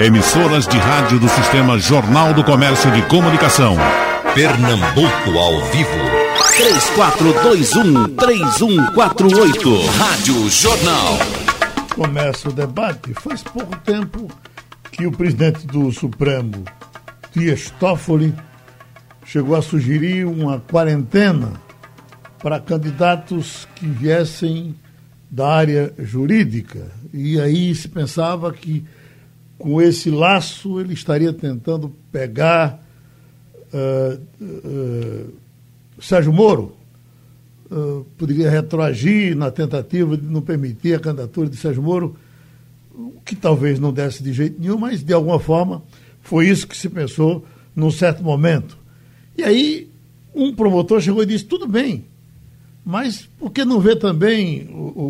Emissoras de rádio do Sistema Jornal do Comércio de Comunicação. Pernambuco ao vivo. 3421-3148. Rádio Jornal. Começa o debate. Faz pouco tempo que o presidente do Supremo, Dias Toffoli, chegou a sugerir uma quarentena para candidatos que viessem da área jurídica. E aí se pensava que com esse laço ele estaria tentando pegar uh, uh, Sérgio Moro. Uh, poderia retroagir na tentativa de não permitir a candidatura de Sérgio Moro, o que talvez não desse de jeito nenhum, mas de alguma forma foi isso que se pensou num certo momento. E aí um promotor chegou e disse: tudo bem, mas por que não vê também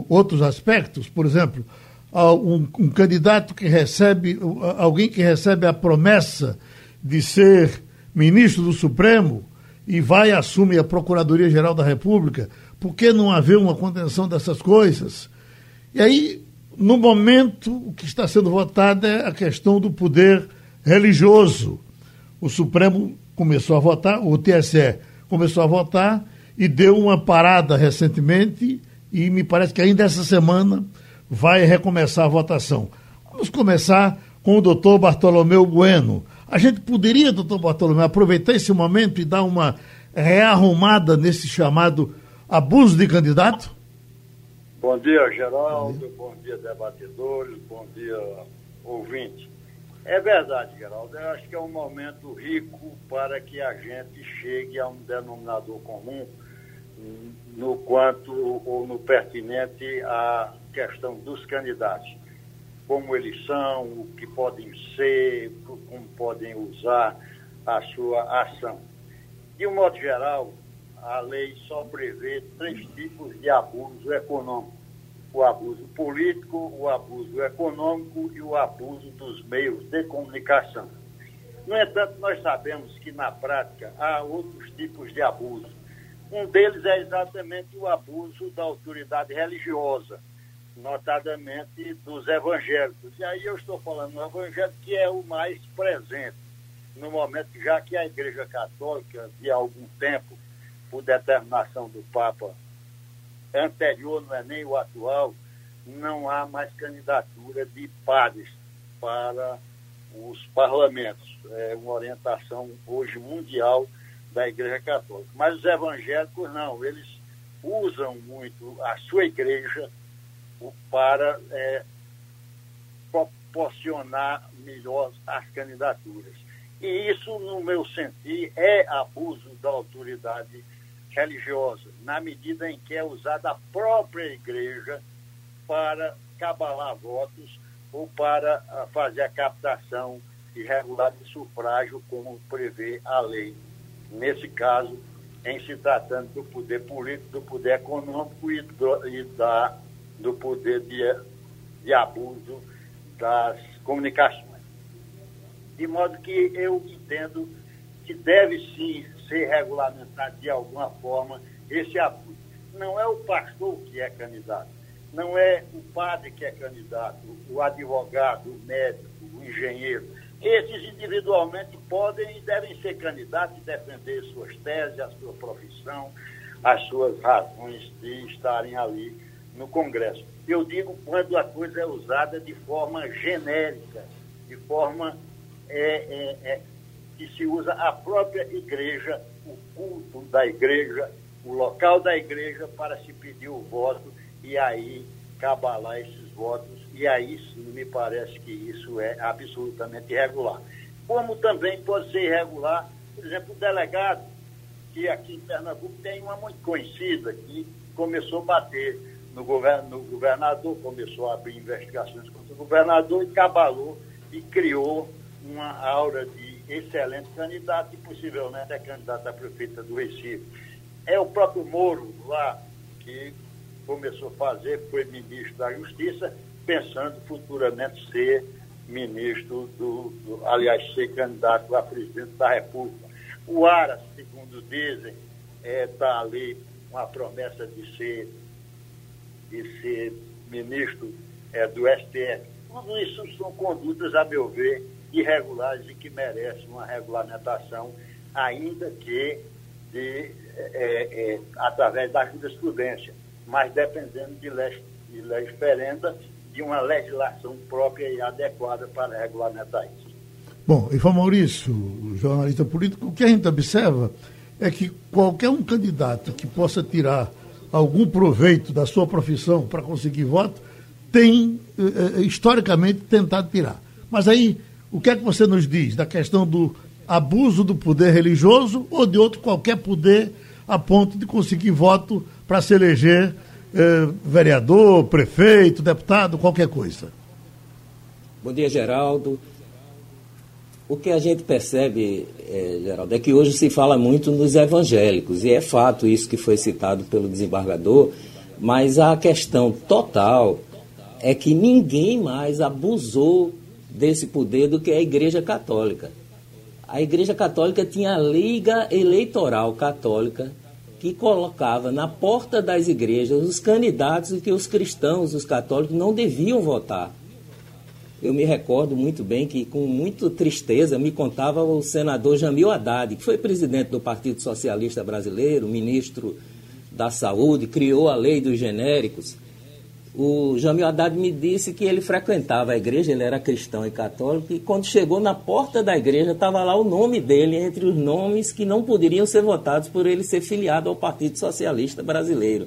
outros aspectos? Por exemplo, um, um, candidato que recebe, alguém que recebe a promessa de ser ministro do Supremo e vai assumir a Procuradoria-Geral da República, por que não haver uma contenção dessas coisas? E aí, no momento, o que está sendo votado é a questão do poder religioso. O Supremo começou a votar, o TSE começou a votar e deu uma parada recentemente e me parece que ainda essa semana vai recomeçar a votação. Vamos começar com o doutor Bartolomeu Bueno. A gente poderia, doutor Bartolomeu, aproveitar esse momento e dar uma rearrumada nesse chamado abuso de candidato? Bom dia, Geraldo. Bom dia, debatedores. Bom dia, ouvinte. É verdade, Geraldo. Eu acho que é um momento rico para que a gente chegue a um denominador comum no quanto ou no pertinente à questão dos candidatos, como eles são, o que podem ser, como podem usar a sua ação. De um modo geral, a lei só prevê três tipos de abuso econômico: o abuso político, o abuso econômico e o abuso dos meios de comunicação. No entanto, nós sabemos que na prática há outros tipos de abuso um deles é exatamente o abuso da autoridade religiosa, notadamente dos evangélicos. E aí eu estou falando do evangelho que é o mais presente no momento, já que a Igreja Católica, de algum tempo, por determinação do Papa anterior, não é nem o atual, não há mais candidatura de padres para os parlamentos. É uma orientação hoje mundial da Igreja Católica. Mas os evangélicos não, eles usam muito a sua igreja para é, proporcionar melhor as candidaturas. E isso, no meu sentir, é abuso da autoridade religiosa, na medida em que é usada a própria igreja para cabalar votos ou para ah, fazer a captação irregular de sufrágio, como prevê a lei nesse caso, em se tratando do poder político, do poder econômico e do, e da, do poder de, de abuso das comunicações. De modo que eu entendo que deve sim ser regulamentado de alguma forma esse abuso. Não é o pastor que é candidato, não é o padre que é candidato, o advogado, o médico, o engenheiro esses individualmente podem e devem ser candidatos e defender suas teses, a sua profissão, as suas razões de estarem ali no Congresso. Eu digo quando a coisa é usada de forma genérica, de forma é, é, é, que se usa a própria igreja, o culto da igreja, o local da igreja para se pedir o voto e aí cabalar esses votos e aí sim me parece que isso é absolutamente irregular. Como também pode ser irregular, por exemplo, o delegado, que aqui em Pernambuco tem uma muito conhecida, que começou a bater no, govern no governador, começou a abrir investigações contra o governador e cabalou e criou uma aura de excelente candidato e possivelmente é candidato a prefeita do Recife. É o próprio Moro lá que começou a fazer, foi ministro da Justiça, pensando futuramente ser ministro do, do aliás, ser candidato a presidente da República. O Aras, segundo dizem, está é, tá ali uma promessa de ser, de ser ministro é, do STF. Tudo isso são condutas, a meu ver, irregulares e que merecem uma regulamentação, ainda que de, é, é, através da jurisprudência, mas dependendo de leis, de leis ferenda, de uma legislação própria e adequada para regulamentar isso. Bom, e Maurício, jornalista político, o que a gente observa é que qualquer um candidato que possa tirar algum proveito da sua profissão para conseguir voto, tem eh, historicamente tentado tirar. Mas aí, o que é que você nos diz da questão do abuso do poder religioso ou de outro qualquer poder a ponto de conseguir voto para se eleger eh, vereador, prefeito, deputado, qualquer coisa? Bom dia, Geraldo. O que a gente percebe, é, Geraldo, é que hoje se fala muito nos evangélicos, e é fato isso que foi citado pelo desembargador, mas a questão total é que ninguém mais abusou desse poder do que a Igreja Católica. A Igreja Católica tinha a Liga Eleitoral Católica que colocava na porta das igrejas os candidatos que os cristãos, os católicos, não deviam votar. Eu me recordo muito bem que, com muita tristeza, me contava o senador Jamil Haddad, que foi presidente do Partido Socialista Brasileiro, ministro da Saúde, criou a lei dos genéricos. O Jamil Haddad me disse que ele frequentava a igreja, ele era cristão e católico, e quando chegou na porta da igreja, estava lá o nome dele entre os nomes que não poderiam ser votados por ele ser filiado ao Partido Socialista Brasileiro.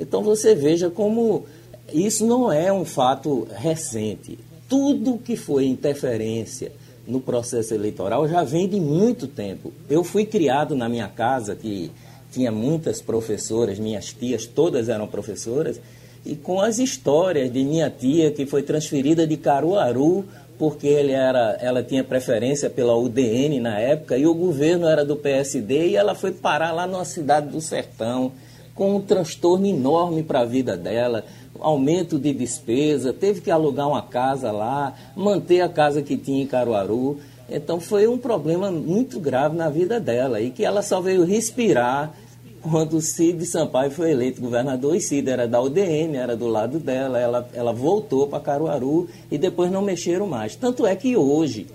Então você veja como isso não é um fato recente. Tudo que foi interferência no processo eleitoral já vem de muito tempo. Eu fui criado na minha casa, que tinha muitas professoras, minhas tias, todas eram professoras, e com as histórias de minha tia que foi transferida de Caruaru porque ele era, ela tinha preferência pela UDN na época e o governo era do PSD e ela foi parar lá numa cidade do sertão com um transtorno enorme para a vida dela aumento de despesa, teve que alugar uma casa lá, manter a casa que tinha em Caruaru. Então foi um problema muito grave na vida dela e que ela só veio respirar quando Cid Sampaio foi eleito governador e Cid era da UDN, era do lado dela, ela, ela voltou para Caruaru e depois não mexeram mais. Tanto é que hoje,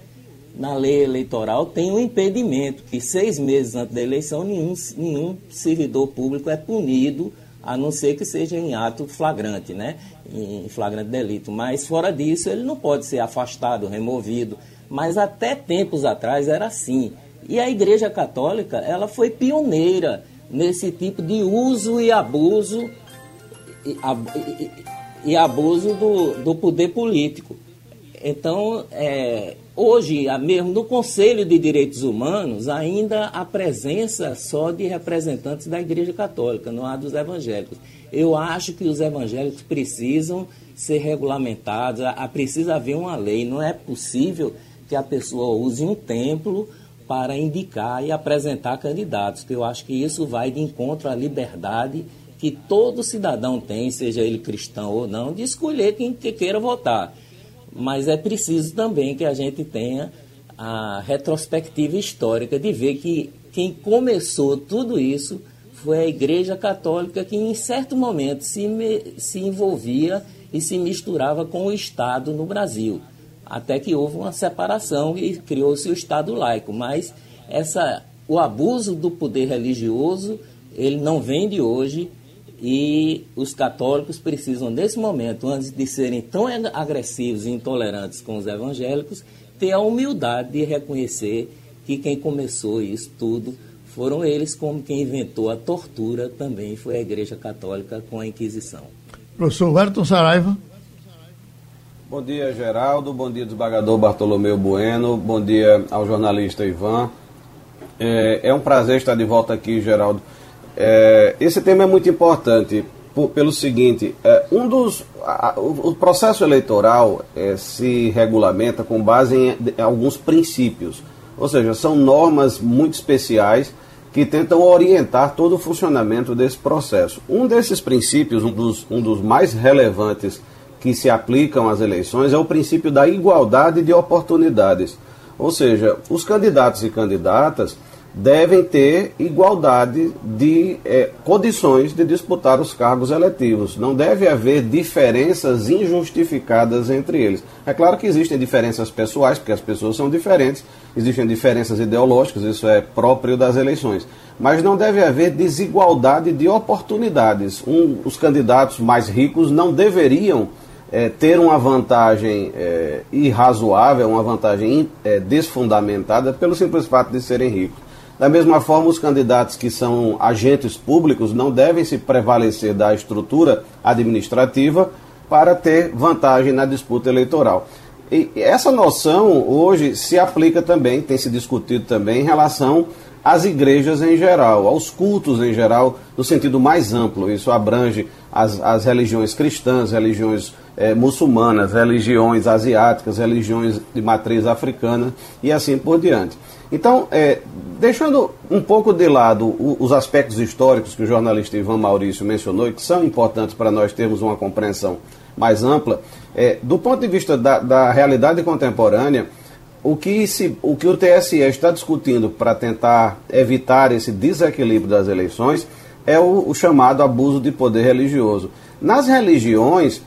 na lei eleitoral, tem um impedimento que seis meses antes da eleição nenhum, nenhum servidor público é punido a não ser que seja em ato flagrante, né? em flagrante delito. Mas fora disso, ele não pode ser afastado, removido. Mas até tempos atrás era assim. E a Igreja Católica, ela foi pioneira nesse tipo de uso e abuso e, e, e abuso do, do poder político. Então, é, hoje, mesmo no Conselho de Direitos Humanos, ainda há presença só de representantes da Igreja Católica, não há dos evangélicos. Eu acho que os evangélicos precisam ser regulamentados, precisa haver uma lei. Não é possível que a pessoa use um templo para indicar e apresentar candidatos, que eu acho que isso vai de encontro à liberdade que todo cidadão tem, seja ele cristão ou não, de escolher quem queira votar mas é preciso também que a gente tenha a retrospectiva histórica de ver que quem começou tudo isso foi a Igreja Católica que em certo momento se, me, se envolvia e se misturava com o Estado no Brasil. Até que houve uma separação e criou-se o Estado laico. Mas essa, o abuso do poder religioso, ele não vem de hoje, e os católicos precisam, nesse momento, antes de serem tão agressivos e intolerantes com os evangélicos, ter a humildade de reconhecer que quem começou isso tudo foram eles, como quem inventou a tortura também foi a Igreja Católica com a Inquisição. Professor Wellington Saraiva. Bom dia, Geraldo. Bom dia, desembargador Bartolomeu Bueno. Bom dia ao jornalista Ivan. É, é um prazer estar de volta aqui, Geraldo é, esse tema é muito importante por, pelo seguinte: é, um dos, a, o, o, processo eleitoral é, se regulamenta com base em, em alguns princípios, ou seja, são normas muito especiais que tentam orientar todo o funcionamento desse processo. Um desses princípios, um dos, um dos mais relevantes que se aplicam às eleições, é o princípio da igualdade de oportunidades. Ou seja, os candidatos e candidatas devem ter igualdade de é, condições de disputar os cargos eletivos. Não deve haver diferenças injustificadas entre eles. É claro que existem diferenças pessoais, porque as pessoas são diferentes, existem diferenças ideológicas, isso é próprio das eleições. Mas não deve haver desigualdade de oportunidades. Um, os candidatos mais ricos não deveriam é, ter uma vantagem é, irrazoável, uma vantagem desfundamentada pelo simples fato de serem ricos. Da mesma forma, os candidatos que são agentes públicos não devem se prevalecer da estrutura administrativa para ter vantagem na disputa eleitoral. E essa noção hoje se aplica também, tem se discutido também em relação às igrejas em geral, aos cultos em geral, no sentido mais amplo. Isso abrange as, as religiões cristãs, religiões é, muçulmanas, religiões asiáticas, religiões de matriz africana e assim por diante. Então, é, deixando um pouco de lado o, os aspectos históricos que o jornalista Ivan Maurício mencionou e que são importantes para nós termos uma compreensão mais ampla, é, do ponto de vista da, da realidade contemporânea, o que, se, o que o TSE está discutindo para tentar evitar esse desequilíbrio das eleições é o, o chamado abuso de poder religioso. Nas religiões,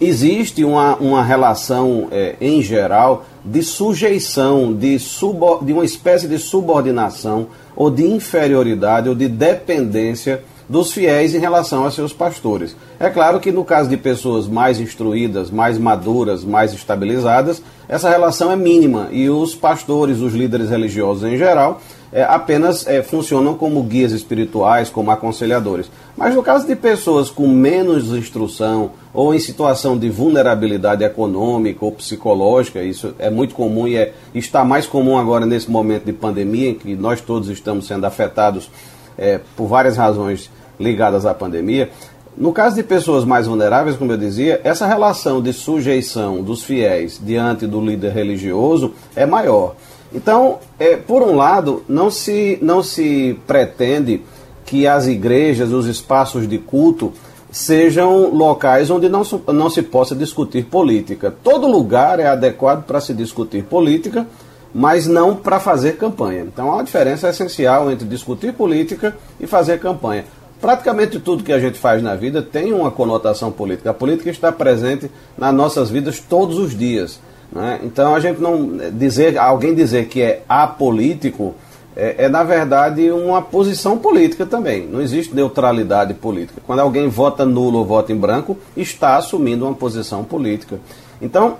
existe uma, uma relação, é, em geral, de sujeição, de, subo, de uma espécie de subordinação, ou de inferioridade, ou de dependência dos fiéis em relação a seus pastores. É claro que no caso de pessoas mais instruídas, mais maduras, mais estabilizadas, essa relação é mínima e os pastores, os líderes religiosos em geral, é, apenas é, funcionam como guias espirituais, como aconselhadores. Mas no caso de pessoas com menos instrução ou em situação de vulnerabilidade econômica ou psicológica, isso é muito comum e é, está mais comum agora nesse momento de pandemia, em que nós todos estamos sendo afetados é, por várias razões ligadas à pandemia. No caso de pessoas mais vulneráveis, como eu dizia, essa relação de sujeição dos fiéis diante do líder religioso é maior. Então, é, por um lado, não se, não se pretende que as igrejas, os espaços de culto, sejam locais onde não, não se possa discutir política. Todo lugar é adequado para se discutir política, mas não para fazer campanha. Então há uma diferença essencial entre discutir política e fazer campanha. Praticamente tudo que a gente faz na vida tem uma conotação política. A política está presente nas nossas vidas todos os dias. Né? Então a gente não dizer, alguém dizer que é apolítico é, é, na verdade uma posição política também. Não existe neutralidade política. Quando alguém vota nulo ou vota em branco, está assumindo uma posição política. Então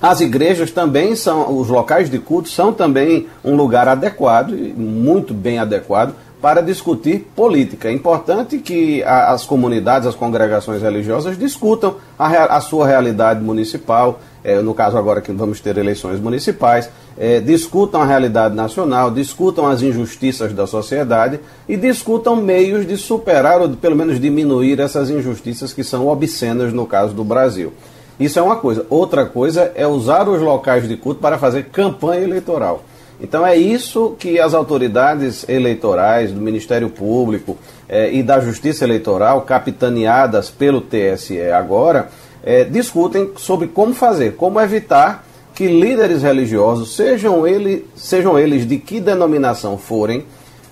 as igrejas também são, os locais de culto são também um lugar adequado, muito bem adequado, para discutir política. É importante que a, as comunidades, as congregações religiosas discutam a, a sua realidade municipal, é, no caso agora que vamos ter eleições municipais, é, discutam a realidade nacional, discutam as injustiças da sociedade e discutam meios de superar ou de, pelo menos diminuir essas injustiças que são obscenas no caso do Brasil. Isso é uma coisa. Outra coisa é usar os locais de culto para fazer campanha eleitoral. Então é isso que as autoridades eleitorais, do Ministério Público eh, e da Justiça Eleitoral, capitaneadas pelo TSE agora, eh, discutem sobre como fazer, como evitar que líderes religiosos, sejam, ele, sejam eles de que denominação forem,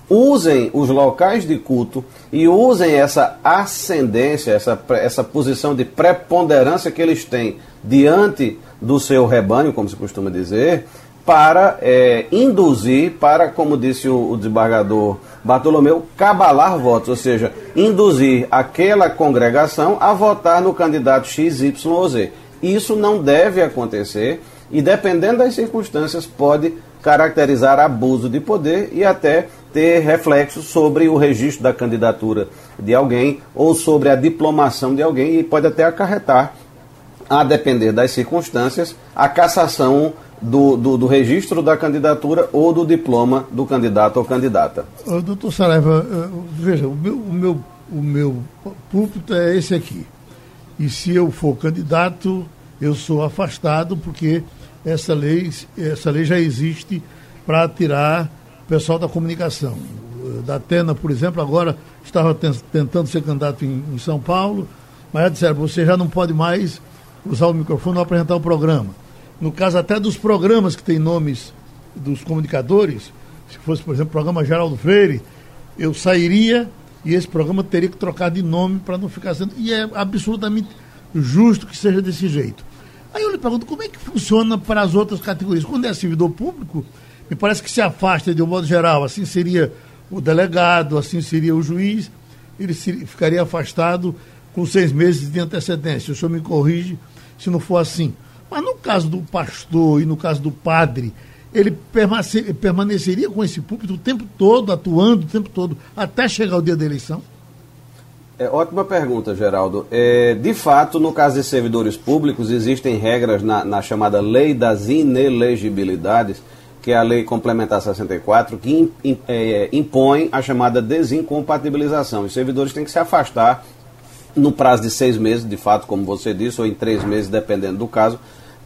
usem os locais de culto e usem essa ascendência, essa, essa posição de preponderância que eles têm diante do seu rebanho, como se costuma dizer, para é, induzir, para, como disse o, o desembargador Bartolomeu, cabalar votos, ou seja, induzir aquela congregação a votar no candidato X, Y ou Z. Isso não deve acontecer e, dependendo das circunstâncias, pode caracterizar abuso de poder e até ter reflexos sobre o registro da candidatura de alguém ou sobre a diplomação de alguém e pode até acarretar, a depender das circunstâncias, a cassação do, do, do, registro da candidatura ou do diploma do candidato ou candidata. Doutor Saraiva, eh, veja, o meu, o, meu, o meu púlpito é esse aqui. E se eu for candidato, eu sou afastado porque essa lei, essa lei já existe para tirar o pessoal da comunicação. Da Atena, por exemplo, agora estava tentando ser candidato em, em São Paulo, mas já disseram, você já não pode mais usar o microfone ou apresentar o programa no caso até dos programas que têm nomes dos comunicadores, se fosse, por exemplo, o programa Geraldo Freire, eu sairia e esse programa teria que trocar de nome para não ficar sendo. E é absolutamente justo que seja desse jeito. Aí eu lhe pergunto, como é que funciona para as outras categorias? Quando é servidor público, me parece que se afasta de um modo geral, assim seria o delegado, assim seria o juiz, ele ficaria afastado com seis meses de antecedência. O senhor me corrige se não for assim. Mas no caso do pastor e no caso do padre, ele permaneceria com esse púlpito o tempo todo, atuando o tempo todo, até chegar o dia da eleição? É, ótima pergunta, Geraldo. É, de fato, no caso de servidores públicos, existem regras na, na, chamada Lei das Inelegibilidades, que é a Lei Complementar 64, que in, in, é, impõe a chamada desincompatibilização. Os servidores têm que se afastar no prazo de seis meses, de fato, como você disse, ou em três meses, dependendo do caso,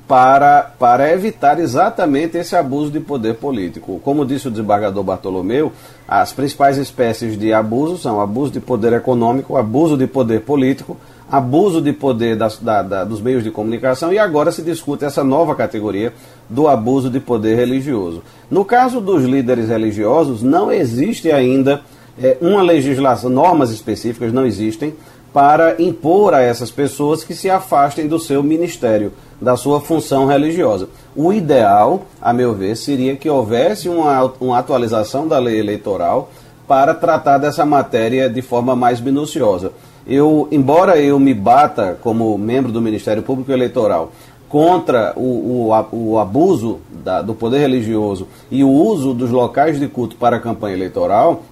para, para evitar exatamente esse abuso de poder político. Como disse o desembargador Bartolomeu, as principais espécies de abuso são abuso de poder econômico, abuso de poder político, abuso de poder das, da, da, dos meios de comunicação e agora se discute essa nova categoria do abuso de poder religioso. No caso dos líderes religiosos, não existe ainda é, uma legislação, normas específicas não existem para impor a essas pessoas que se afastem do seu ministério, da sua função religiosa. O ideal, a meu ver, seria que houvesse uma, uma atualização da lei eleitoral para tratar dessa matéria de forma mais minuciosa. Eu, embora eu me bata como membro do Ministério Público Eleitoral contra o, o, o abuso da, do poder religioso e o uso dos locais de culto para a campanha eleitoral,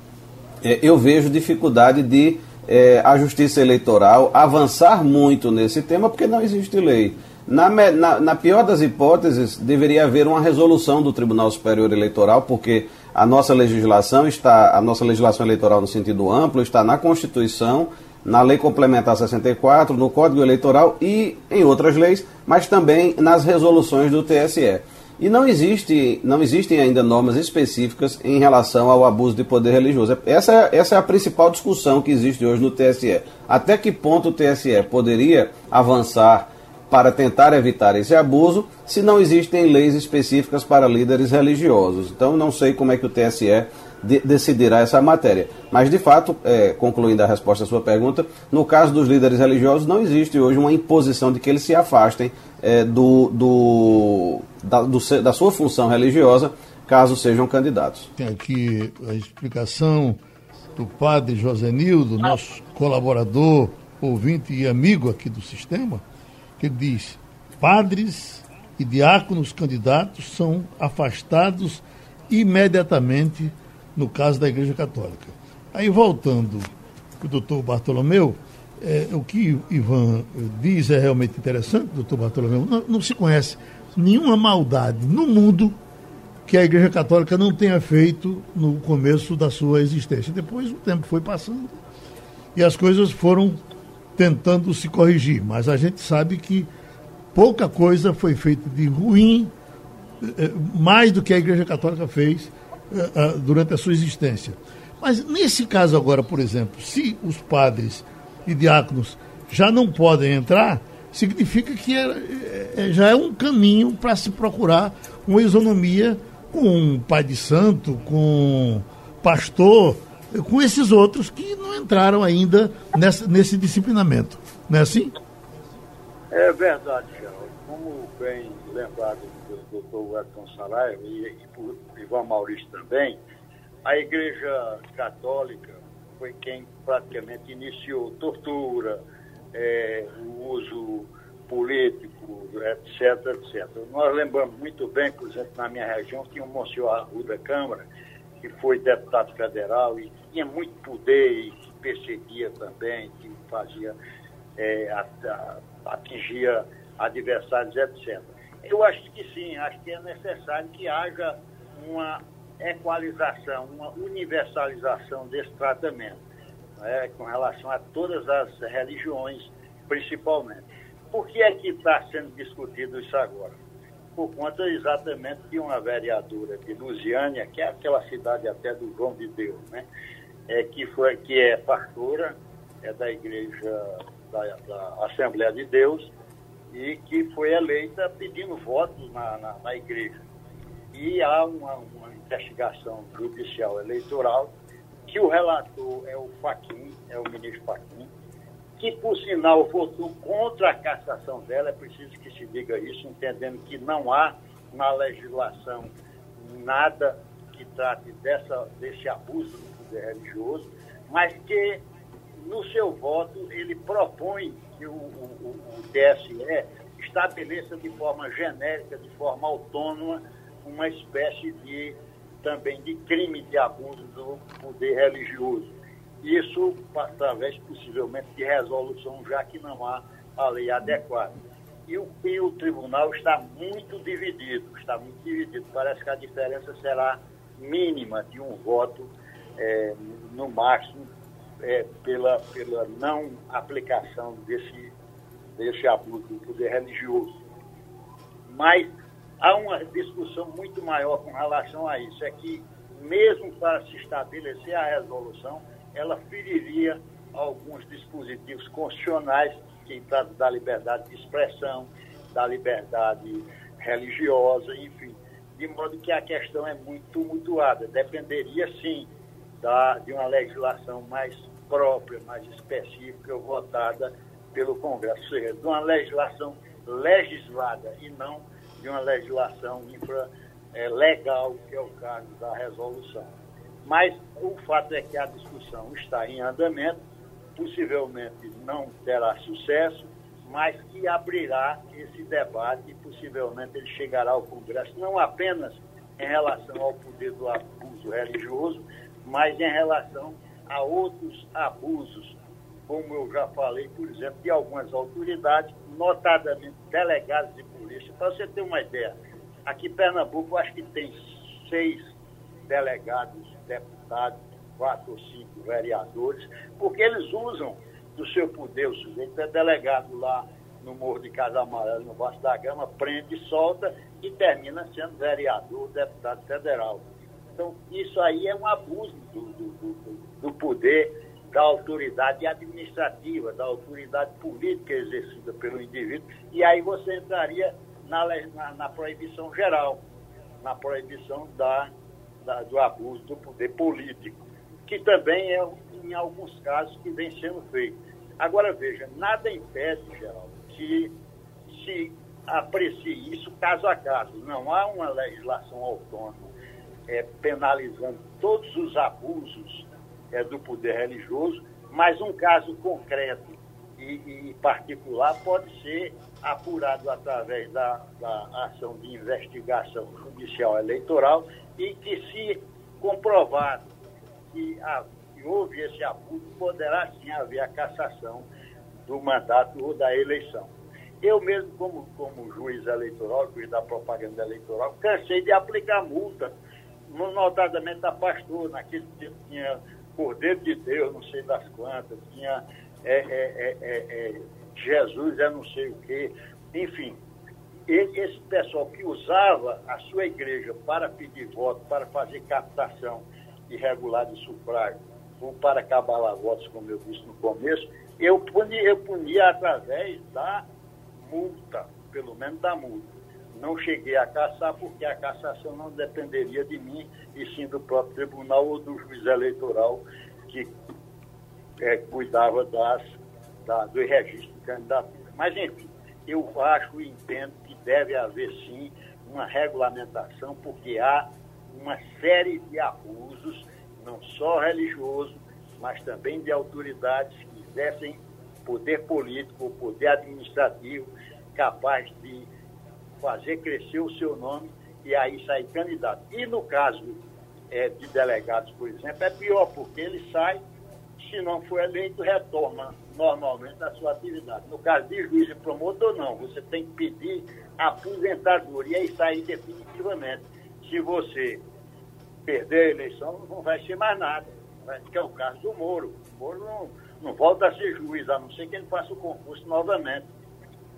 é, eu vejo dificuldade de é, a Justiça Eleitoral avançar muito nesse tema, porque não existe lei. Na, na, na, pior das hipóteses, deveria haver uma resolução do Tribunal Superior Eleitoral, porque a nossa legislação está, a nossa legislação eleitoral no sentido amplo está na Constituição, na Lei Complementar 64, no Código Eleitoral e em outras leis, mas também nas resoluções do TSE. E não, existe, não existem ainda normas específicas em relação ao abuso de poder religioso. Essa é, essa é a principal discussão que existe hoje no TSE. Até que ponto o TSE poderia avançar para tentar evitar esse abuso se não existem leis específicas para líderes religiosos? Então, não sei como é que o TSE de, decidirá essa matéria. Mas, de fato, é, concluindo a resposta à sua pergunta, no caso dos líderes religiosos, não existe hoje uma imposição de que eles se afastem é, do, do, da, do, da sua função religiosa, caso sejam candidatos. Tem aqui a explicação do padre Josenildo, nosso colaborador, ouvinte e amigo aqui do sistema, que diz: padres e diáconos candidatos são afastados imediatamente no caso da Igreja Católica. Aí voltando o doutor Bartolomeu, é, o que Ivan diz é realmente interessante, doutor Bartolomeu. Não, não, se conhece nenhuma maldade no mundo que a Igreja Católica não tenha feito no começo da sua existência. Depois o tempo foi passando e as coisas foram tentando se corrigir. Mas a gente sabe que pouca coisa foi feita de ruim, é, mais do que a Igreja Católica fez durante a sua existência. Mas nesse caso agora, por exemplo, se os padres e diáconos já não podem entrar, significa que é, é, já é um caminho para se procurar uma isonomia com um pai de santo, com pastor, com esses outros que não entraram ainda nessa, nesse disciplinamento. Não é assim? É verdade, Geraldo. Como bem lembrado pelo doutor Edson Saraiva e, e por Ivan Maurício também, a Igreja Católica foi quem praticamente iniciou tortura, é, o uso político, etc, etc. Nós lembramos muito bem, por exemplo, na minha região, tinha o Monsenhor Arruda Câmara, que foi deputado federal e tinha muito poder e que perseguia também, que fazia, é, atingia adversários, etc. Eu acho que sim, acho que é necessário que haja uma equalização, uma universalização desse tratamento, né, com relação a todas as religiões, principalmente. Por que é que está sendo discutido isso agora? Por conta exatamente de uma vereadora de Lusiânia, que é aquela cidade até do João de Deus, né? É, que, foi, que é pastora, é da igreja da, da Assembleia de Deus, e que foi eleita pedindo votos na, na, na igreja. E há uma, uma investigação judicial eleitoral que o relator é o Faquim, é o ministro Faquim, que, por sinal, votou contra a cassação dela, é preciso que se diga isso, entendendo que não há na legislação nada que trate dessa, desse abuso do poder religioso, mas que, no seu voto, ele propõe que o, o, o TSE estabeleça de forma genérica, de forma autônoma, uma espécie de também de crime de abuso do poder religioso. Isso através, possivelmente, de resolução, já que não há a lei adequada. E o, e o tribunal está muito dividido, está muito dividido. Parece que a diferença será mínima de um voto, é, no máximo, é, pela, pela não aplicação desse, desse abuso do poder religioso. Mas há uma discussão muito maior com relação a isso. É que, mesmo para se estabelecer a resolução, ela feriria alguns dispositivos constitucionais que tratam da liberdade de expressão, da liberdade religiosa, enfim. De modo que a questão é muito tumultuada. Dependeria, sim, da, de uma legislação mais própria, mais específica, votada pelo Congresso, ou seja, de uma legislação legislada e não de uma legislação infra, é, legal, que é o caso da resolução. Mas o fato é que a discussão está em andamento, possivelmente não terá sucesso, mas que abrirá esse debate e possivelmente ele chegará ao Congresso, não apenas em relação ao poder do abuso religioso, mas em relação a outros abusos, como eu já falei, por exemplo, de algumas autoridades, notadamente delegados de polícia. Para você ter uma ideia, aqui em Pernambuco, acho que tem seis delegados, deputados, quatro ou cinco vereadores, porque eles usam do seu poder. O sujeito é delegado lá no Morro de Casa Amarela, no Vasco da Gama, prende, solta e termina sendo vereador, deputado federal. Então, isso aí é um abuso do, do, do, do poder da autoridade administrativa, da autoridade política exercida pelo indivíduo, e aí você entraria na, na, na proibição geral, na proibição da, da, do abuso do poder político, que também é, em alguns casos, que vem sendo feito. Agora, veja, nada impede, Geraldo, que se aprecie isso caso a caso. Não há uma legislação autônoma é, penalizando todos os abusos é, do poder religioso, mas um caso concreto e, e particular pode ser apurado através da, da ação de investigação judicial eleitoral e que, se comprovado que, a, que houve esse abuso, poderá sim haver a cassação do mandato ou da eleição. Eu mesmo, como, como juiz eleitoral, juiz da propaganda eleitoral, cansei de aplicar multa, notadamente a pastor, naquele dia tinha Cordeiro de Deus, não sei das quantas, tinha é, é, é, Jesus, é não sei o quê, enfim. Esse pessoal que usava a sua igreja para pedir voto, para fazer captação irregular de sufrágio, ou para cabalar votos, como eu disse no começo, eu punia, eu punia através da multa, pelo menos da multa. Não cheguei a caçar porque a cassação não dependeria de mim, e sim do próprio tribunal ou do juiz eleitoral que é, cuidava das, da, do registro de candidatura. Mas, enfim, eu acho e entendo que deve haver, sim, uma regulamentação, porque há uma série de abusos, não só religioso, mas também de autoridades que exercem poder político ou poder administrativo capaz de fazer crescer o seu nome e aí sair candidato. E no caso é, de delegados, por exemplo, é pior, porque ele sai, se não for eleito, retorna normalmente à sua atividade. No caso de juiz e promotor, não. Você tem que pedir aposentadoria e sair definitivamente. Se você perder a eleição, não vai ser mais nada. Que é o caso do Moro. O Moro não, não volta a ser juiz, a não ser que ele faça o concurso novamente.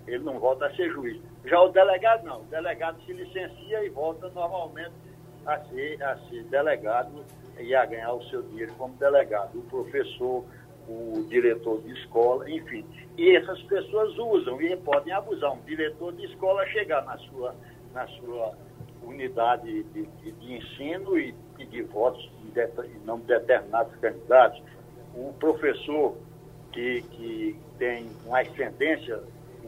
Ele não volta a ser juiz. Já o delegado não. O delegado se licencia e volta normalmente a ser, a ser delegado e a ganhar o seu dinheiro como delegado. O professor, o diretor de escola, enfim. E essas pessoas usam e podem abusar. Um diretor de escola chegar na sua, na sua unidade de, de, de ensino e pedir votos em nome de determinados candidatos. O professor que, que tem uma ascendência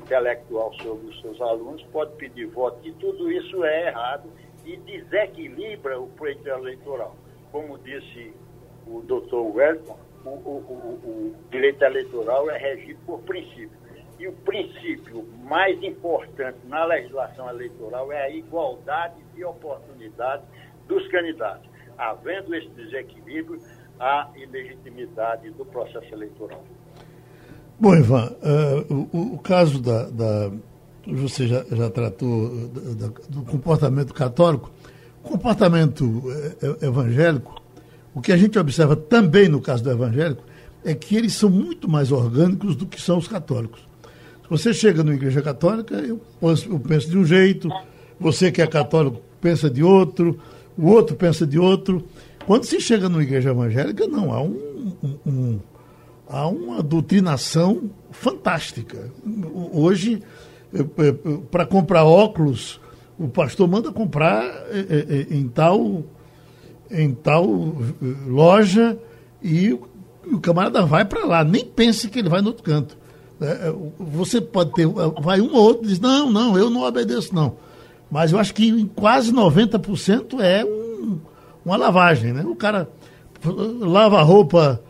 intelectual sobre os seus alunos pode pedir voto, e tudo isso é errado e desequilibra o pleito eleitoral. Como disse o doutor Wellington, o, o, o, o direito eleitoral é regido por princípios. E o princípio mais importante na legislação eleitoral é a igualdade de oportunidades dos candidatos. Havendo esse desequilíbrio, há ilegitimidade do processo eleitoral. Bom, Ivan, uh, o, o, caso da, da. você já, já tratou da, da, do comportamento católico. Comportamento eh, evangélico, o que a gente observa também no caso do evangélico, é que eles são muito mais orgânicos do que são os católicos. Se você chega na igreja católica, eu penso, eu penso de um jeito, você que é católico pensa de outro, o outro pensa de outro. Quando se chega numa igreja evangélica, não, há um, um, um há uma doutrinação fantástica. Hoje, para comprar óculos, o pastor manda comprar em tal, em tal loja e o camarada vai para lá, nem pense que ele vai no outro canto. É, você pode ter, vai um ou outro diz, não, não, eu não obedeço não. Mas eu acho que em quase 90% é um, uma lavagem, né? O cara lava a roupa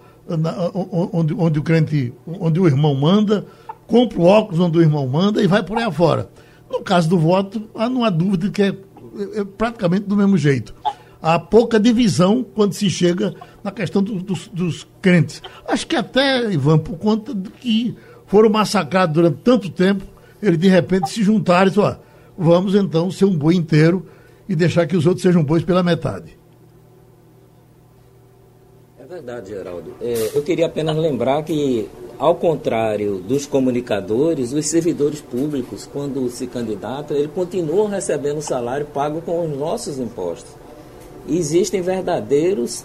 onde, onde o crente, onde o irmão manda, compra o óculos onde o irmão manda e vai por aí afora. No caso do voto, não há dúvida que é, é, é praticamente do mesmo jeito. Há pouca divisão quando se chega na questão do, dos, dos crentes. Acho que até, Ivan, por conta de que foram massacrados durante tanto tempo, eles de repente se juntaram e disseram, vamos então ser um boi inteiro e deixar que os outros sejam bois pela metade verdade, Geraldo. É, eu queria apenas lembrar que, ao contrário dos comunicadores, os servidores públicos, quando se candidatam, eles continuam recebendo o salário pago com os nossos impostos. Existem verdadeiros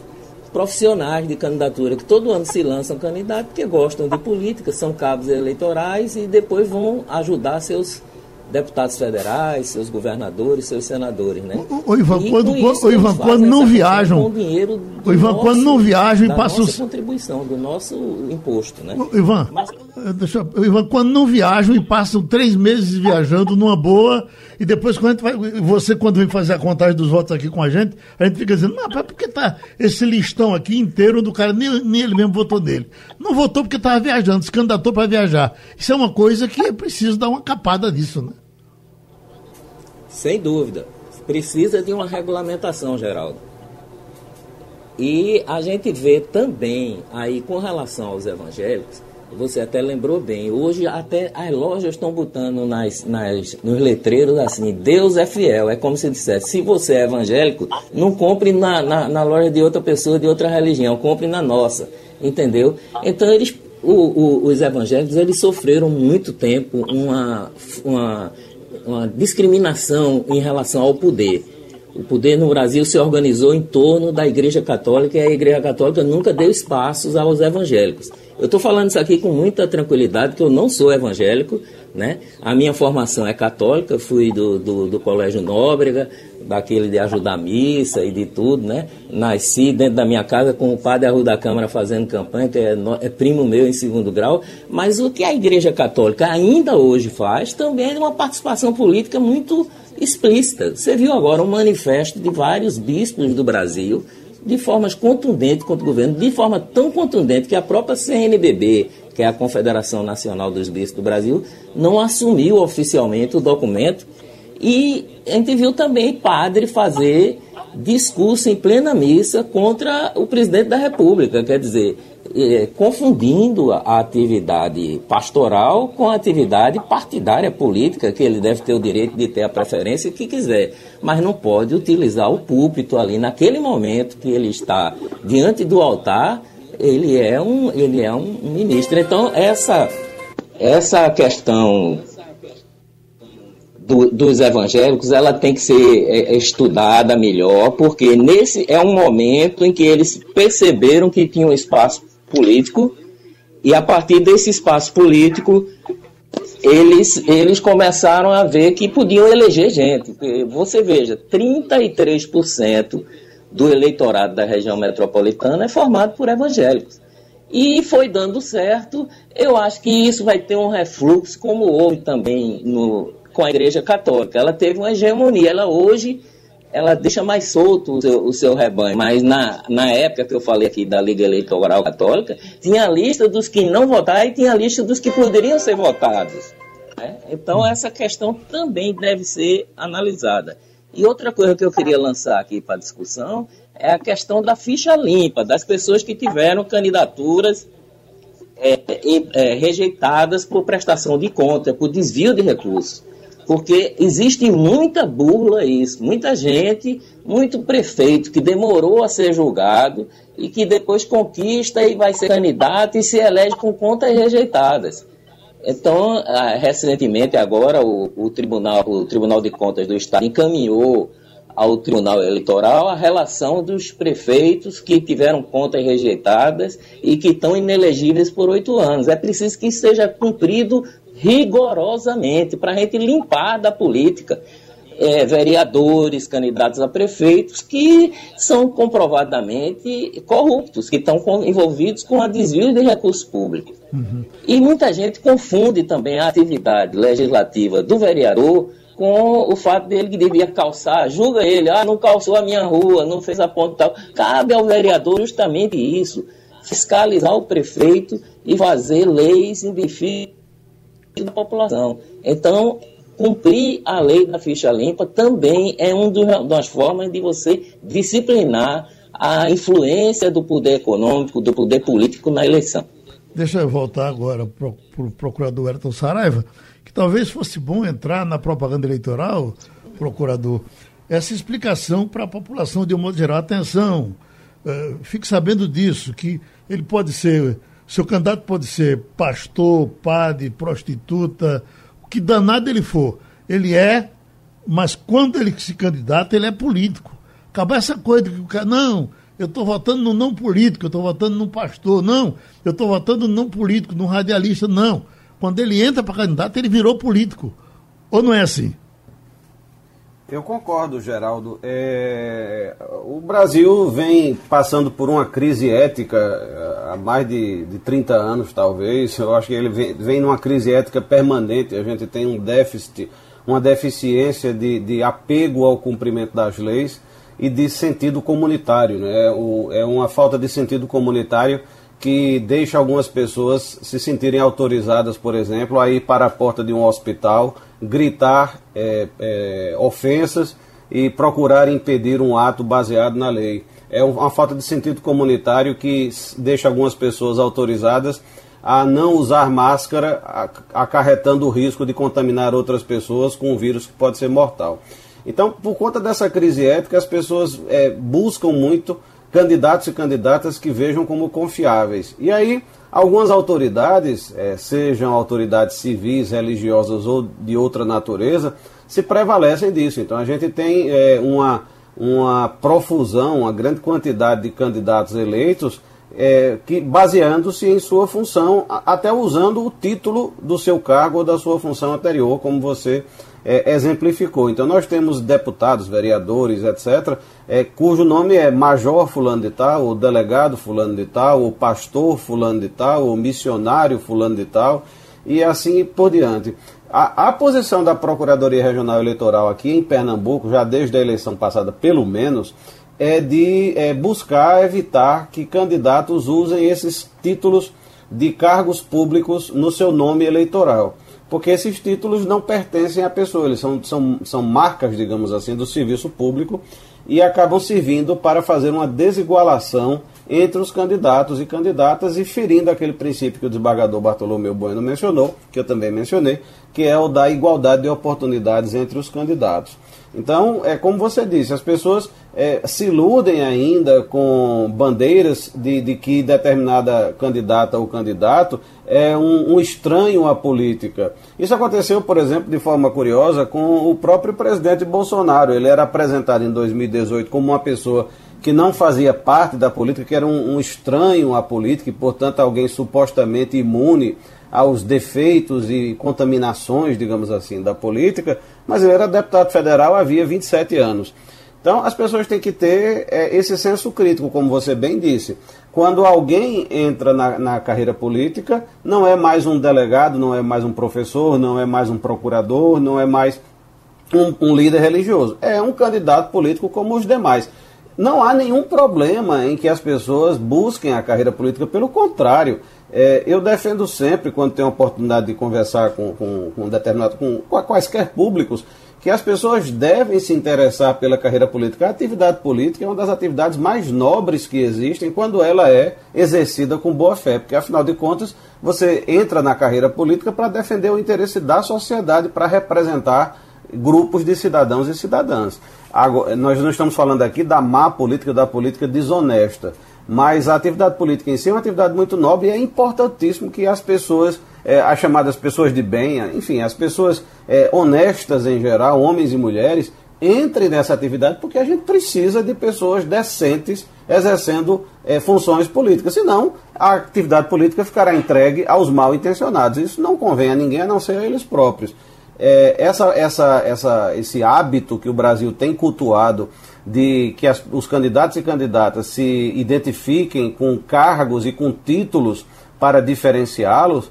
profissionais de candidatura que todo ano se lançam candidatos porque gostam de política, são cabos eleitorais e depois vão ajudar seus deputados federais, seus governadores, seus senadores, né? O, o Ivan, quando, o Ivan, quando não viajam, o Ivan, nosso, quando não viajam e passam nossa contribuição do nosso imposto, né? O, Ivan, Mas... Eh, deixa, o Ivan, quando não viajam e passam três meses viajando numa boa e depois quando vai, você quando vem fazer a contagem dos votos aqui com a gente, a gente fica dizendo, mas por que tá esse listão aqui inteiro do cara nem, nem ele mesmo votou nele? Não votou porque estava viajando, se candidatou para viajar. Isso é uma coisa que é preciso dar uma capada nisso, né? Sem dúvida. Precisa de uma regulamentação, Geraldo. E a gente vê também aí com relação aos evangélicos, você até lembrou bem, hoje até as lojas estão botando nas, nas, nos letreiros assim, Deus é fiel. É como se dissesse, se você é evangélico, não compre na, na, na loja de outra pessoa de outra religião, compre na nossa. Entendeu? Então eles o, o, os evangélicos eles sofreram muito tempo uma, uma uma discriminação em relação ao poder. O poder no Brasil se organizou em torno da Igreja Católica e a Igreja Católica nunca deu espaços aos evangélicos. Eu estou falando isso aqui com muita tranquilidade, que eu não sou evangélico, né? A minha formação é católica, fui do, do, do Colégio Nóbrega, daquele de ajudar a missa e de tudo, né? Nasci dentro da minha casa com o padre Arruda da Câmara fazendo campanha, que é, é, primo meu em segundo grau, mas o que a Igreja Católica ainda hoje faz também é uma participação política muito explícita. Você viu agora um manifesto de vários bispos do Brasil de formas contundentes contra o governo, de forma tão contundente que a própria CNBB, que é a Confederação Nacional dos Bispos do Brasil, não assumiu oficialmente o documento. E a gente viu também padre fazer discurso em plena missa contra o presidente da República, quer dizer, é, confundindo a atividade pastoral com a atividade partidária política, que ele deve ter o direito de ter a preferência que quiser, mas não pode utilizar o púlpito ali naquele momento que ele está diante do altar, ele é um, ele é um ministro. Então, essa, essa questão do, dos evangélicos ela tem que ser é, estudada melhor, porque nesse é um momento em que eles perceberam que tinham espaço político e a partir desse espaço político eles, eles começaram a ver que podiam eleger gente. Você veja, 33% do eleitorado da região metropolitana é formado por evangélicos. E foi dando certo. Eu acho que isso vai ter um refluxo, como houve também no, com a Igreja Católica. Ela teve uma hegemonia. Ela hoje ela deixa mais solto o seu, o seu rebanho. Mas na, na época que eu falei aqui da Liga Eleitoral Católica, tinha a lista dos que não votaram e tinha a lista dos que poderiam ser votados. Né? Então essa questão também deve ser analisada. E outra coisa que eu queria lançar aqui para discussão é a questão da ficha limpa, das pessoas que tiveram candidaturas é, é, rejeitadas por prestação de conta, por desvio de recursos. Porque existe muita burla isso, muita gente, muito prefeito que demorou a ser julgado e que depois conquista e vai ser candidato e se elege com contas rejeitadas. Então, ah, recentemente agora o, o, Tribunal, o Tribunal de Contas do Estado encaminhou ao Tribunal Eleitoral a relação dos prefeitos que tiveram contas rejeitadas e que estão inelegíveis por oito anos. É preciso que seja cumprido rigorosamente para a gente limpar da política é, vereadores, candidatos a prefeitos que são comprovadamente corruptos, que estão envolvidos com a desvio de recursos públicos. Uhum. E muita gente confunde também a atividade legislativa do vereador com o fato dele que devia calçar, julga ele, ah, não calçou a minha rua, não fez a ponta tal. Cabe ao vereador justamente isso, fiscalizar o prefeito e fazer leis em benefício da população. Então, cumprir a lei da ficha limpa também é uma das formas de você disciplinar a influência do poder econômico, do poder político na eleição. Deixa eu voltar agora para o procurador Ayrton Saraiva, que talvez fosse bom entrar na propaganda eleitoral, procurador, essa explicação para a população de um modo geral. Atenção, uh, fique sabendo disso, que ele pode ser seu candidato pode ser pastor, padre, prostituta, o que danado ele for. Ele é, mas quando ele se candidata, ele é político. Acabar essa coisa que o cara, não, eu estou votando no não político, eu estou votando no pastor, não, eu estou votando no não político, no radialista, não. Quando ele entra para candidato, ele virou político. Ou não é assim? Eu concordo, Geraldo. É... O Brasil vem passando por uma crise ética é, há mais de, de 30 anos, talvez. Eu acho que ele vem, vem numa crise ética permanente. A gente tem um déficit, uma deficiência de, de apego ao cumprimento das leis e de sentido comunitário. Né? O, é uma falta de sentido comunitário que deixa algumas pessoas se sentirem autorizadas, por exemplo, a ir para a porta de um hospital gritar é, é, ofensas e procurar impedir um ato baseado na lei. É uma falta de sentido comunitário que deixa algumas pessoas autorizadas a não usar máscara, acarretando o risco de contaminar outras pessoas com um vírus que pode ser mortal. Então, por conta dessa crise ética, as pessoas é, buscam muito candidatos e candidatas que vejam como confiáveis. E aí Algumas autoridades, é, sejam autoridades civis, religiosas ou de outra natureza, se prevalecem disso. Então a gente tem é, uma, uma profusão, uma grande quantidade de candidatos eleitos é, que baseando-se em sua função, até usando o título do seu cargo ou da sua função anterior, como você é, exemplificou. Então nós temos deputados, vereadores, etc., é, cujo nome é Major Fulano de Tal, o delegado Fulano de Tal, o pastor Fulano de Tal, o missionário Fulano de Tal, e assim por diante. A, a posição da Procuradoria Regional Eleitoral aqui em Pernambuco, já desde a eleição passada, pelo menos, é de é, buscar evitar que candidatos usem esses títulos de cargos públicos no seu nome eleitoral porque esses títulos não pertencem à pessoa, eles são, são, são marcas, digamos assim, do serviço público e acabam servindo para fazer uma desigualação entre os candidatos e candidatas e ferindo aquele princípio que o desembargador Bartolomeu Bueno mencionou, que eu também mencionei, que é o da igualdade de oportunidades entre os candidatos. Então, é como você disse, as pessoas é, se iludem ainda com bandeiras de, de, que determinada candidata ou candidato é um, um, estranho à política. Isso aconteceu, por exemplo, de forma curiosa com o próprio presidente Bolsonaro. Ele era apresentado em 2018 como uma pessoa que não fazia parte da política, que era um, um estranho à política e, portanto, alguém supostamente imune aos defeitos e contaminações, digamos assim, da política, mas eu era deputado federal havia 27 anos. Então as pessoas têm que ter é, esse senso crítico, como você bem disse. Quando alguém entra na, na, carreira política, não é mais um delegado, não é mais um professor, não é mais um procurador, não é mais um, um líder religioso. É um candidato político como os demais. Não há nenhum problema em que as pessoas busquem a carreira política, pelo contrário. É, eu defendo sempre, quando tenho a oportunidade de conversar com, com, com determinado, com, com quaisquer públicos, que as pessoas devem se interessar pela carreira política. A atividade política é uma das atividades mais nobres que existem quando ela é exercida com boa fé, porque afinal de contas você entra na carreira política para defender o interesse da sociedade, para representar grupos de cidadãos e cidadãs. Agora, nós não estamos falando aqui da má política, da política desonesta, mas a atividade política em si é uma atividade muito nobre e é importantíssimo que as pessoas, é, as chamadas pessoas de bem, enfim, as pessoas é, honestas em geral, homens e mulheres, entrem nessa atividade porque a gente precisa de pessoas decentes exercendo é, funções políticas. Senão, a atividade política ficará entregue aos mal intencionados. Isso não convém a ninguém a não ser a eles próprios é, essa, essa, essa, esse hábito que o Brasil tem cultuado de que as, os candidatos e candidatas se identifiquem com cargos e com títulos para diferenciá-los,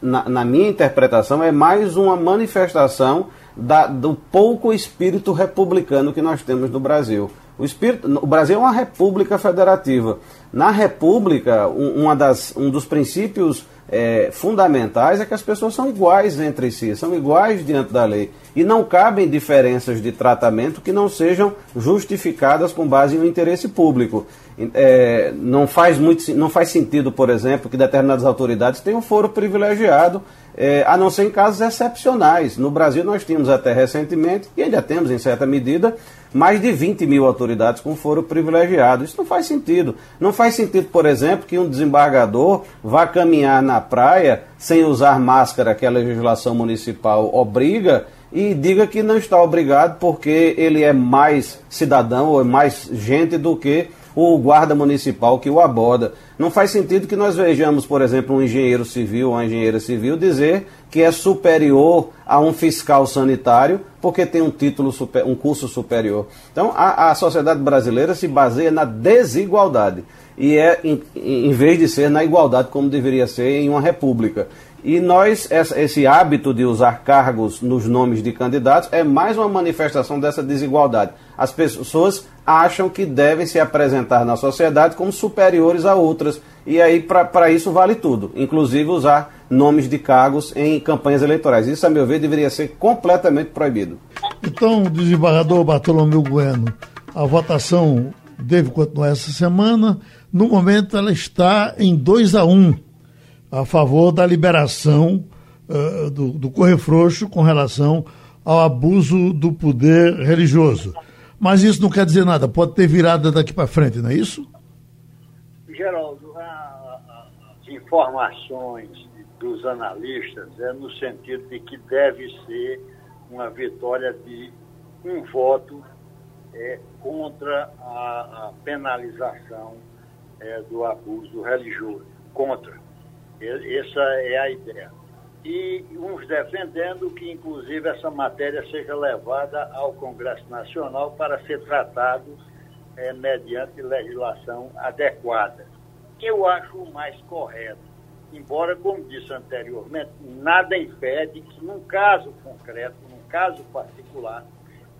na, na, minha interpretação, é mais uma manifestação da, do pouco espírito republicano que nós temos no Brasil. O, espírito, o Brasil é uma república federativa. Na república, um, uma das, um dos princípios é, fundamentais é que as pessoas são iguais entre si, são iguais diante da lei. E não cabem diferenças de tratamento que não sejam justificadas com base no interesse público. É, não, faz muito, não faz sentido, por exemplo, que determinadas autoridades tenham foro privilegiado, é, a não ser em casos excepcionais. No Brasil, nós tínhamos até recentemente, e ainda temos em certa medida, mais de 20 mil autoridades com foro privilegiado. Isso não faz sentido. Não faz sentido, por exemplo, que um desembargador vá caminhar na praia sem usar máscara que a legislação municipal obriga e diga que não está obrigado porque ele é mais cidadão ou é mais gente do que o guarda municipal que o aborda. Não faz sentido que nós vejamos, por exemplo, um engenheiro civil ou uma engenheira civil dizer que é superior a um fiscal sanitário porque tem um título, super, um curso superior. Então, a, a sociedade brasileira se baseia na desigualdade e é em, em vez de ser na igualdade como deveria ser em uma república. E nós, esse hábito de usar cargos nos nomes de candidatos é mais uma manifestação dessa desigualdade. As pessoas acham que devem se apresentar na sociedade como superiores a outras. E aí, para isso, vale tudo, inclusive usar nomes de cargos em campanhas eleitorais. Isso, a meu ver, deveria ser completamente proibido. Então, desembargador Bartolomeu Bueno, a votação deve continuar essa semana. No momento, ela está em 2 a 1 um a favor da liberação uh, do, do Correio Frouxo com relação ao abuso do poder religioso. Mas isso não quer dizer nada, pode ter virada daqui para frente, não é isso? Geraldo, as informações dos analistas é no sentido de que deve ser uma vitória de um voto é, contra a, a penalização é, do abuso religioso. Contra. Essa é a ideia. E uns defendendo que, inclusive, essa matéria seja levada ao Congresso Nacional para ser tratado é, mediante legislação adequada. Eu acho o mais correto. Embora, como disse anteriormente, nada impede que, num caso concreto, num caso particular,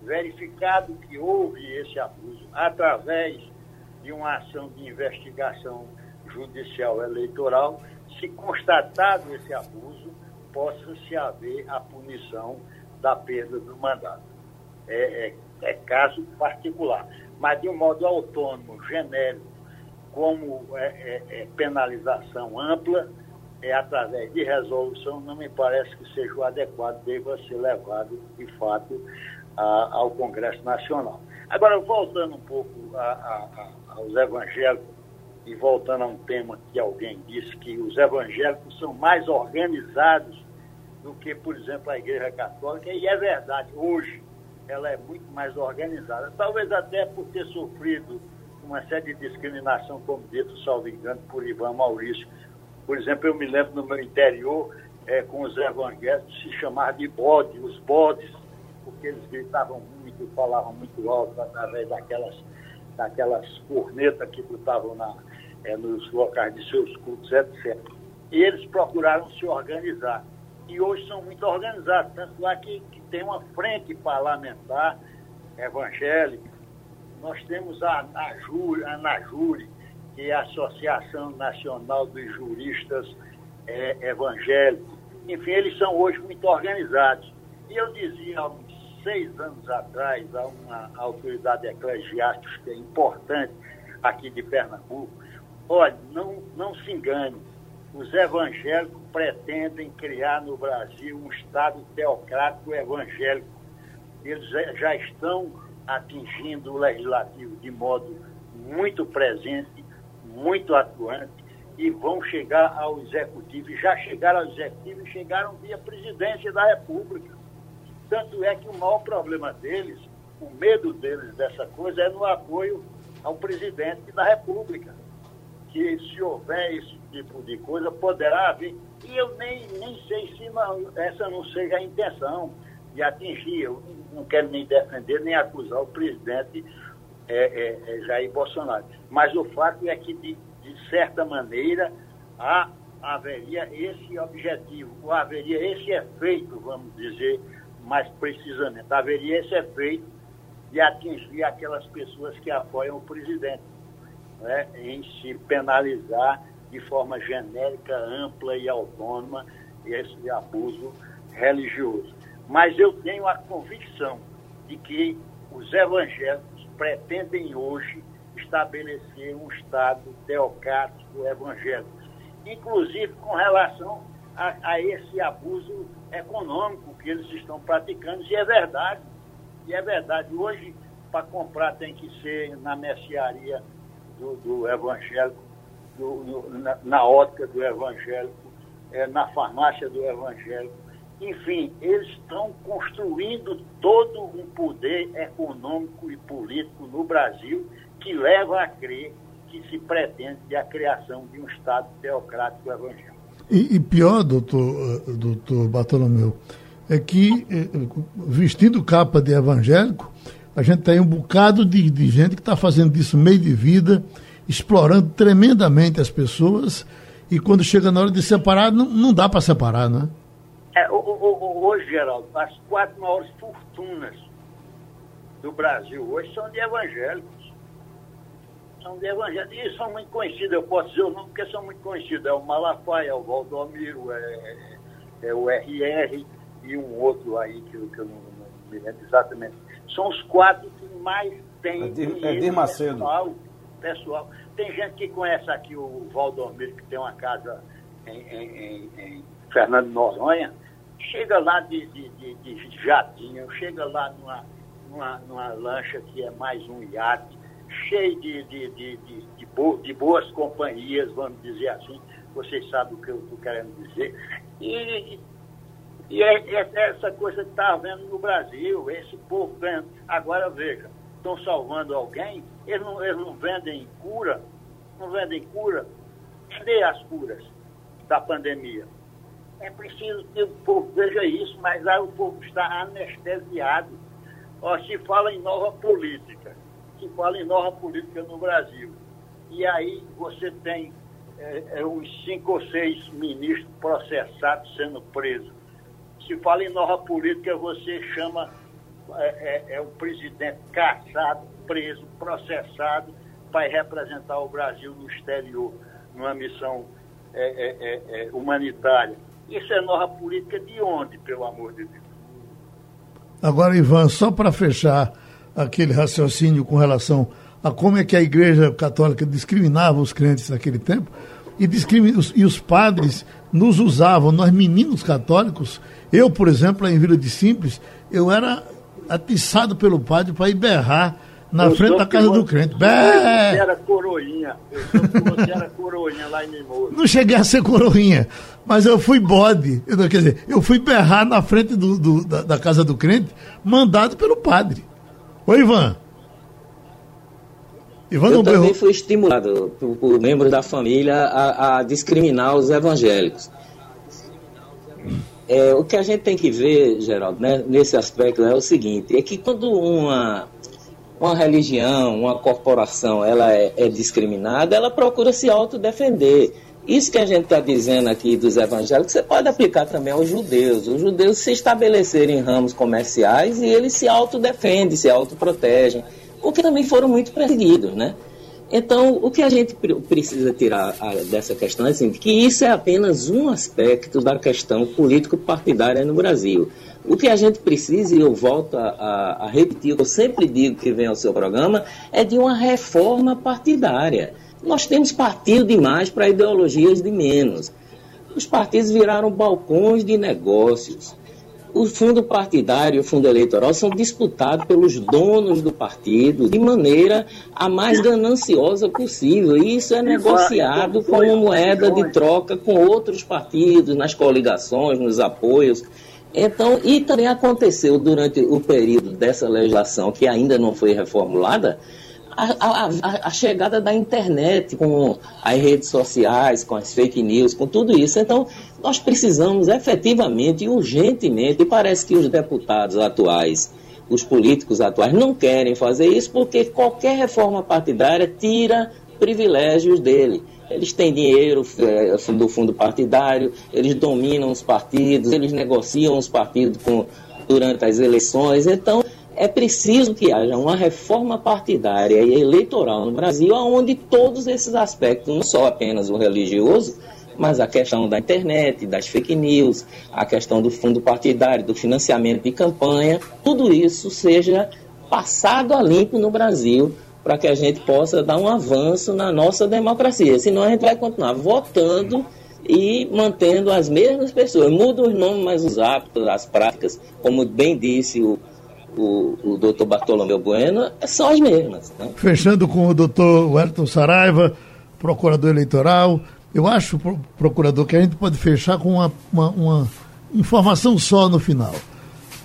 verificado que houve esse abuso através de uma ação de investigação judicial eleitoral, se constatado esse abuso, possa se haver a punição da perda do mandato. É, é, é caso particular. Mas de um modo autônomo, genérico, como é, é, é, penalização ampla, é através de resolução, não me parece que seja o adequado, deva ser levado, de fato, a, ao Congresso Nacional. Agora, voltando um pouco a, a, aos evangélicos, e voltando a um tema que alguém disse, que os evangélicos são mais organizados do que, por exemplo, a Igreja Católica, e é verdade, hoje ela é muito mais organizada, talvez até por ter sofrido uma série de discriminação, como dito, salvo engano, por Ivan Maurício, Por exemplo, eu me lembro no meu interior, é, com os evangélicos, se chamar de bode, os bodes, porque eles gritavam muito, falavam muito alto através daquelas, daquelas cornetas que botavam na, é, nos locais de seus cultos, etc. E eles procuraram se organizar. E hoje são muito organizados, tanto lá que, que tem uma frente parlamentar evangélica. Nós temos a, a, a NAJURI, que é a Associação Nacional dos Juristas é, Evangélicos. Enfim, eles são hoje muito organizados. E eu dizia há uns seis anos atrás a uma autoridade eclesiástica importante aqui de Pernambuco, olha, não, não se engane, os evangélicos pretendem criar no Brasil um Estado teocrático evangélico. Eles já estão atingindo o legislativo de modo muito presente, muito atuante, e vão chegar ao executivo, e já chegaram ao executivo e chegaram via presidência da República. Tanto é que o maior problema deles, o medo deles dessa coisa, é no apoio ao presidente da República. Que se houver esse tipo de coisa, poderá haver. E eu nem, nem sei se não, essa não seja a intenção de atingir. Eu não quero nem defender nem acusar o presidente é, é, é Jair Bolsonaro. Mas o fato é que, de, de certa maneira, há, haveria esse objetivo, ou haveria esse efeito, vamos dizer mais precisamente, haveria esse efeito de atingir aquelas pessoas que apoiam o presidente, né, em se penalizar de forma genérica, ampla e autônoma esse abuso religioso. Mas eu tenho a convicção de que os evangélicos pretendem hoje estabelecer um Estado teocrático evangélico, inclusive com relação a, a, esse abuso econômico que eles estão praticando, e é verdade. E é verdade. Hoje, para comprar, tem que ser na mercearia do, do evangélico, do, na, na, ótica do evangélico, é, na farmácia do evangélico. Enfim, eles estão construindo todo um poder econômico e político no Brasil que leva a crer que se pretende a criação de um Estado teocrático evangélico. E, e pior, doutor, eh, doutor Bartolomeu, é que, eh, vestindo capa de evangélico, a gente tem um bocado de, de gente que está fazendo disso meio de vida, explorando tremendamente as pessoas, e quando chega na hora de separar, não, não dá para separar, né? É, hoje, Geraldo, as quatro maiores fortunas do Brasil hoje são de evangélicos. São de evangélicos. E são muito conhecidos, eu posso dizer o nome porque são muito conhecidos. É o Malafaia, é o Valdomiro, é, é o RR e um outro aí que, que eu não, não, me lembro exatamente. São os quatro que mais têm é de, é Macedo. Pessoal, pessoal. Tem gente que conhece aqui o Valdomiro, que tem uma casa em, em, em Fernando Noronha, chega lá de, de, de, de jatinho, chega lá numa, numa, numa, lancha que é mais um iate, cheio de, de, de, de, bo, de boas companhias, vamos dizer assim, vocês sabem o que eu estou querendo dizer. E, e é, é essa coisa que está havendo no Brasil, esse povo vendo. Agora veja, estão salvando alguém, eles não, eles não vendem cura, não vendem cura. Cadê as curas da pandemia? É preciso que o povo veja isso, mas aí o povo está anestesiado. Ó, se fala em nova política, se fala em nova política no Brasil. E aí você tem é, é, uns cinco ou seis ministros processados sendo presos. Se fala em nova política, você chama é, é, é o presidente caçado, preso, processado, para representar o Brasil no exterior, numa missão é, é, humanitária. Isso é nova política de onde, pelo amor de Deus? Agora, Ivan, só para fechar aquele raciocínio com relação a como é que a Igreja Católica discriminava os crentes naquele tempo, e, e os padres nos usavam, nós meninos católicos, eu, por exemplo, em Vila de Simples, eu era atiçado pelo padre para ir berrar na eu frente da casa do crente. Bé! Você era coroinha. Você era coroinha lá em Mimoso. Não cheguei a ser coroinha, mas eu fui bode. Eu, quer dizer, eu fui berrar na frente do, do da, da, casa do crente, mandado pelo padre. Oi, Ivan. Ivan eu também berrou... fui estimulado por, por, membros da família a, a discriminar os evangélicos. É, o que a gente tem que ver, Geraldo, né, nesse aspecto é o seguinte, é que quando uma, uma religião, uma corporação, ela é, é discriminada, ela procura se autodefender. Isso que a gente está dizendo aqui dos evangélicos, você pode aplicar também aos judeus. Os judeus se estabeleceram em ramos comerciais e eles se autodefendem, se autoprotegem porque também foram muito perseguidos, né? Então, o que a gente precisa tirar dessa questão é assim, que isso é apenas um aspecto da questão político-partidária no Brasil. O que a gente precisa, e eu volto a, a, repetir, eu sempre digo que vem ao seu programa, é de uma reforma partidária. Nós temos partido demais para ideologias de menos. Os partidos viraram balcões de negócios o fundo partidário e o fundo eleitoral são disputados pelos donos do partido de maneira a mais gananciosa possível. E isso é negociado como moeda de troca com outros partidos, nas coligações, nos apoios. Então, e também aconteceu durante o período dessa legislação, que ainda não foi reformulada, a, a, a, chegada da internet com as redes sociais, com as fake news, com tudo isso. Então, nós precisamos efetivamente e urgentemente, e parece que os deputados atuais, os políticos atuais, não querem fazer isso porque qualquer reforma partidária tira privilégios dele. Eles têm dinheiro é, do fundo partidário, eles dominam os partidos, eles negociam os partidos com, durante as eleições. Então, é preciso que haja uma reforma partidária e eleitoral no Brasil, onde todos esses aspectos, não só apenas o religioso, mas a questão da internet, das fake news, a questão do fundo partidário, do financiamento de campanha, tudo isso seja passado a limpo no Brasil para que a gente possa dar um avanço na nossa democracia. Senão a gente vai continuar votando e mantendo as mesmas pessoas. Muda os nomes, mas os hábitos, as práticas, como bem disse o o, o doutor Bartolomeu Bueno são as mesmas. Né? Fechando com o doutor Wellington Saraiva, procurador eleitoral, eu acho, procurador, que a gente pode fechar com uma, uma, uma informação só no final.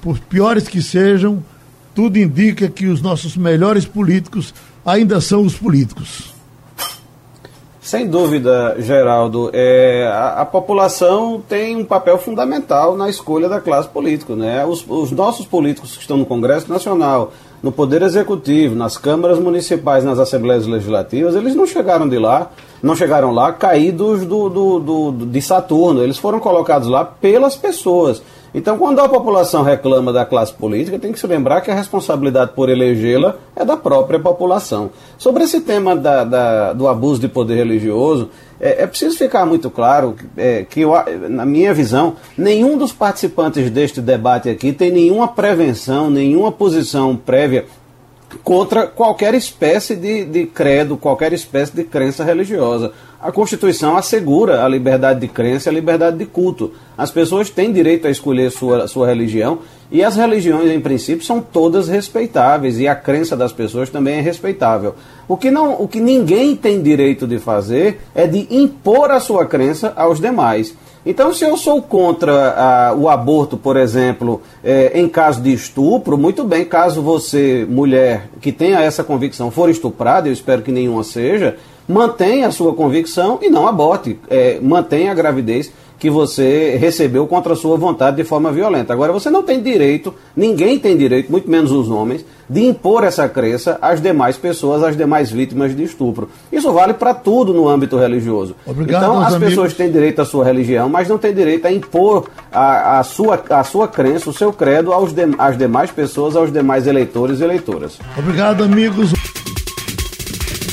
Por piores que sejam, tudo indica que os nossos melhores políticos ainda são os políticos. Sem dúvida, Geraldo, é, a, a, população tem um papel fundamental na escolha da classe política. Né? Os, os, nossos políticos que estão no Congresso Nacional, no Poder Executivo, nas câmaras municipais, nas assembleias legislativas, eles não chegaram de lá, não chegaram lá caídos do, do, do, de Saturno. Eles foram colocados lá pelas pessoas. Então, quando a população reclama da classe política, tem que se lembrar que a responsabilidade por elegê-la é da própria população. Sobre esse tema da, da, do abuso de poder religioso, é, é preciso ficar muito claro é, que, eu, na minha visão, nenhum dos participantes deste debate aqui tem nenhuma prevenção, nenhuma posição prévia contra qualquer espécie de, de credo, qualquer espécie de crença religiosa. A Constituição assegura a liberdade de crença e a liberdade de culto. As pessoas têm direito a escolher sua, sua religião e as religiões, em princípio, são todas respeitáveis e a crença das pessoas também é respeitável. O que, não, o que ninguém tem direito de fazer é de impor a sua crença aos demais. Então, se eu sou contra uh, o aborto, por exemplo, eh, em caso de estupro, muito bem, caso você, mulher que tenha essa convicção, for estuprada, eu espero que nenhuma seja, mantenha a sua convicção e não aborte. É, mantenha a gravidez que você recebeu contra a sua vontade de forma violenta. Agora, você não tem direito, ninguém tem direito, muito menos os homens, de impor essa crença às demais pessoas, às demais vítimas de estupro. Isso vale para tudo no âmbito religioso. Obrigado, então, as amigos. pessoas têm direito à sua religião, mas não têm direito a impor a, a, sua, a sua crença, o seu credo aos de, às demais pessoas, aos demais eleitores e eleitoras. Obrigado, amigos.